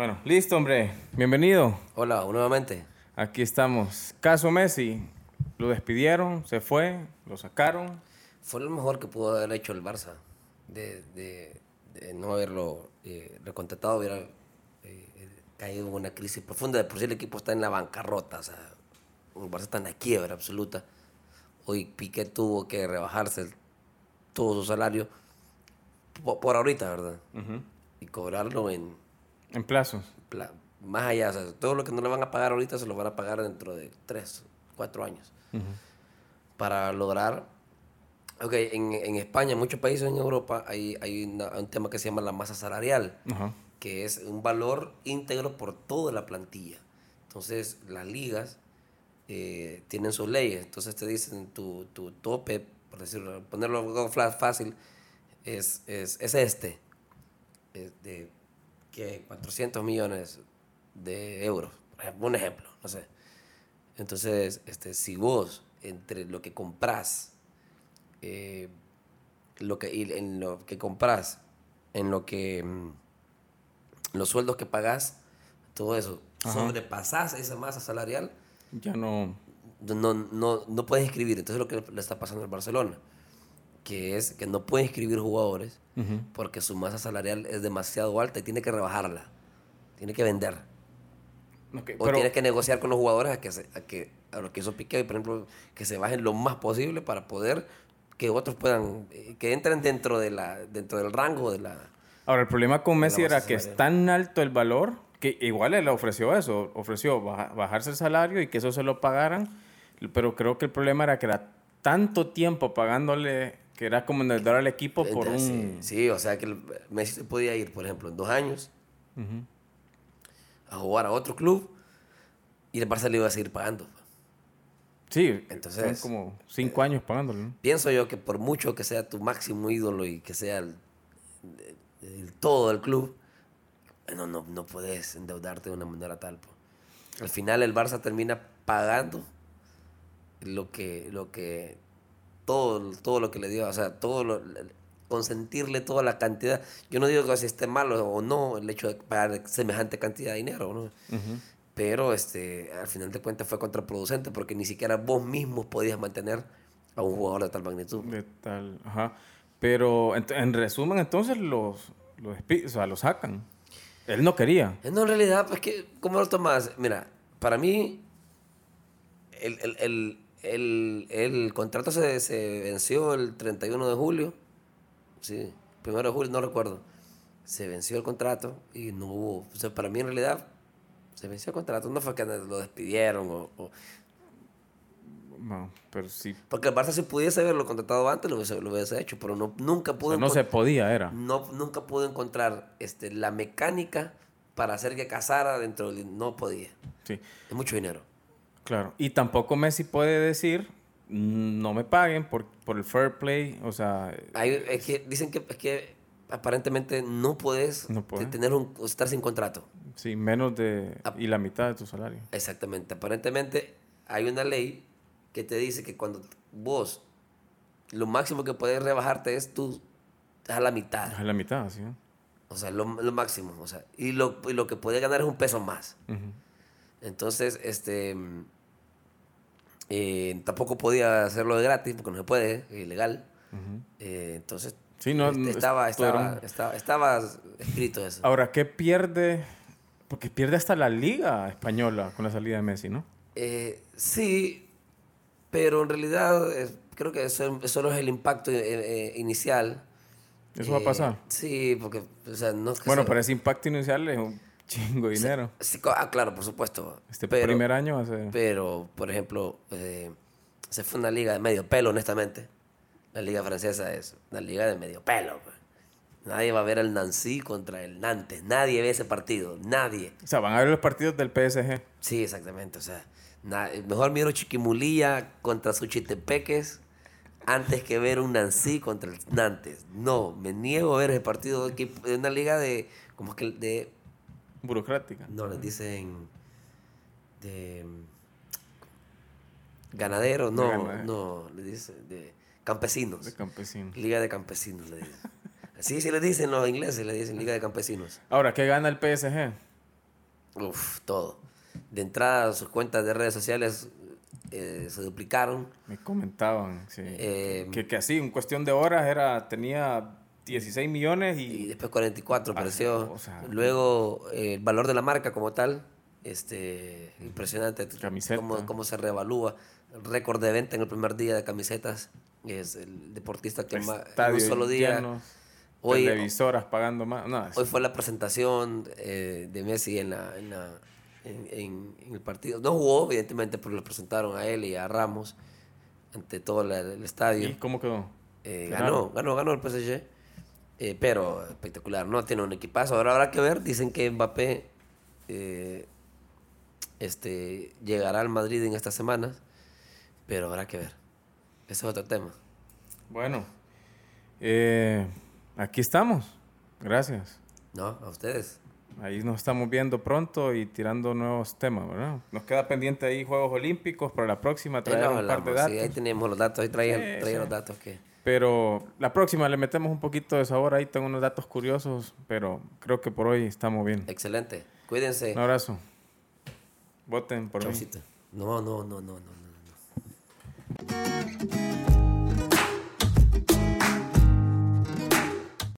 Bueno, listo, hombre. Bienvenido. Hola, nuevamente. Aquí estamos. Caso Messi. Lo despidieron, se fue, lo sacaron. Fue lo mejor que pudo haber hecho el Barça. De, de- de no haberlo eh, recontratado, hubiera eh, caído en una crisis profunda. De por sí el equipo está en la bancarrota. O sea, el Barça está en la quiebra absoluta. Hoy Piqué tuvo que rebajarse el- todo su salario po- por, ahorita, ¿verdad? Y cobrarlo en, En plazos. pla- más allá. O sea, todo lo que no le van a pagar ahorita se lo van a pagar dentro de tres, cuatro años. Para lograr. Ok, en, en España, en muchos países en Europa, hay, hay una- un tema que se llama la masa salarial, que es un valor íntegro por toda la plantilla. Entonces, las ligas eh, tienen sus leyes. Entonces, te dicen tu, tu tope, por decirlo, ponerlo fácil, es, es, es este. Es de que 400 millones de euros, por ejemplo, un ejemplo, no sé. Entonces, este, si vos, entre lo que compras, eh, lo que, y en lo que compras, en lo que mm, los sueldos que pagás, todo eso, Ajá. sobrepasás esa masa salarial, Ya no. no, no, no puedes inscribir. Entonces, lo que le está pasando al Barcelona, que es que no puede inscribir jugadores porque su masa salarial es demasiado alta y tiene que rebajarla, tiene que vender. O pero- tienes que negociar con los jugadores a que, se- a que a lo que hizo Piqué, por ejemplo, que se bajen lo más posible para poder que otros puedan, eh, que entren dentro, de la, dentro del rango de la... Ahora, el problema con Messi era que es tan alto el valor que igual él ofreció eso, ofreció baja- bajarse el salario y que eso se lo pagaran, pero creo que el problema era que era tanto tiempo pagándole que era como endeudar al equipo por un... Sí, sí, o sea que el- Messi se podía ir, por ejemplo, en dos años Ujú. a jugar a otro club y el Barça le iba a seguir pagando. Sí, Entonces, son como cinco años pagándole. ¿no? Pienso yo que por mucho que sea tu máximo ídolo y que sea el, el todo del club, no, no, no puedes endeudarte de una manera tal. po. Al final el Barça termina pagando lo que, lo que, todo, todo lo que le dio, o sea, todo lo, consentirle toda la cantidad. Yo no digo que si esté malo o no el hecho de pagar semejante cantidad de dinero, ¿no? Pero este, al final de cuentas fue contraproducente porque ni siquiera vos mismos podías mantener a un jugador de tal magnitud. De tal, ajá. Pero en resumen, entonces los, los, o sea, los sacan. Él no quería. Eh, No, en realidad, pues que, ¿cómo lo tomas? Mira, para mí, el, el, el, el, el contrato se, se venció el 31 de julio. Sí, primero de julio, no recuerdo. Se venció el contrato y no hubo. O sea, para mí, en realidad, se venció el contrato. No fue que lo despidieron o. o- No, pero sí. porque el Barça, si pudiese haberlo contratado antes, lo hubiese, lo hubiese hecho, pero no, nunca O pudo. sea, no se podía, era. no, nunca pudo encontrar este, la mecánica para hacer que casara dentro del... No podía. Sí, Es mucho dinero. Claro. Y tampoco Messi puede decir, "Mm, no me paguen por, por el fair play. O sea, Hay- es que dicen que, es que aparentemente no puedes No puede. tener un, estar sin contrato. sí, menos de... Y la mitad de tu salario. Exactamente. Aparentemente hay una ley que te dice que cuando vos lo máximo que puedes rebajarte es tú a la mitad. Es la mitad, sí. O sea, lo, lo máximo. O sea, y lo, y lo que puedes ganar es un peso más. Entonces, este. Eh, tampoco podía hacerlo de gratis porque no se puede, es ilegal. Eh, entonces, Sí, no, este, no, estaba, estaba, estaba, estaba escrito eso. Ahora, ¿qué pierde? Porque pierde hasta la liga española con la salida de Messi, ¿no? Eh, sí, pero en realidad creo que eso, eso solo es el impacto eh, eh, inicial. Eso va a pasar. Sí, porque, o sea, no es que Bueno, se- pero ese impacto inicial es un chingo de dinero. sí, ah, claro, por supuesto. Este pero, primer año ser... Pero, por ejemplo, eh, se fue una liga de medio pelo, honestamente. La liga francesa es una liga de medio pelo. pues. Nadie va a ver el Nancy contra el Nantes. Nadie ve ese partido. Nadie. O sea, van a ver los partidos del PSG. Sí, exactamente. O sea, mejor miro Chiquimulilla contra Suchitepeques antes que ver un Nancy contra el Nantes. No, me niego a ver ese partido de, equipo- de una liga de. como que de. Burocrática. No, les dicen. de. Ganaderos, no, ganadero. no, le dicen de campesinos. De campesino. Liga de campesinos, le dicen. Así sí le dicen los ingleses, le dicen Liga de Campesinos. Ahora, ¿qué gana el PSG? Uf, todo. De entrada, sus cuentas de redes sociales eh, se duplicaron. Me comentaban, sí. Eh, que, que así, en cuestión de horas, era, tenía 16 millones y... y después 44 apareció. o sea, Luego, eh, el valor de la marca como tal, este, impresionante. Camiseta. Cómo, cómo se reevalúa. Récord de venta en el primer día de camisetas. Es el deportista que más en un solo día. llenos, Hoy, televisoras pagando más. No, hoy fue la presentación eh, de Messi en, la, en, la- en- en- en el partido. No jugó, evidentemente, pero lo presentaron a él y a Ramos ante todo la- el estadio. ¿Y cómo quedó? Eh, ganó, ganó, ganó el PSG. Eh, pero espectacular, ¿no? Tiene un equipazo. Ahora habrá que ver. Dicen que Mbappé eh, este, llegará al Madrid en estas semanas. Pero habrá que ver. Ese es otro tema. Bueno, eh, aquí estamos. Gracias. ¿No? A ustedes. Ahí nos estamos viendo pronto y tirando nuevos temas, ¿verdad? Nos queda pendiente ahí Juegos Olímpicos para la próxima traer un par de datos. sí, ahí tenemos los datos. Ahí traían, Sí, traían sí. los datos que... Pero la próxima le metemos un poquito de sabor. Ahí tengo unos datos curiosos, pero creo que por hoy estamos bien. Excelente. Cuídense. Un abrazo. Voten por mí. Chaucito. No, no, no, no, no, no, no.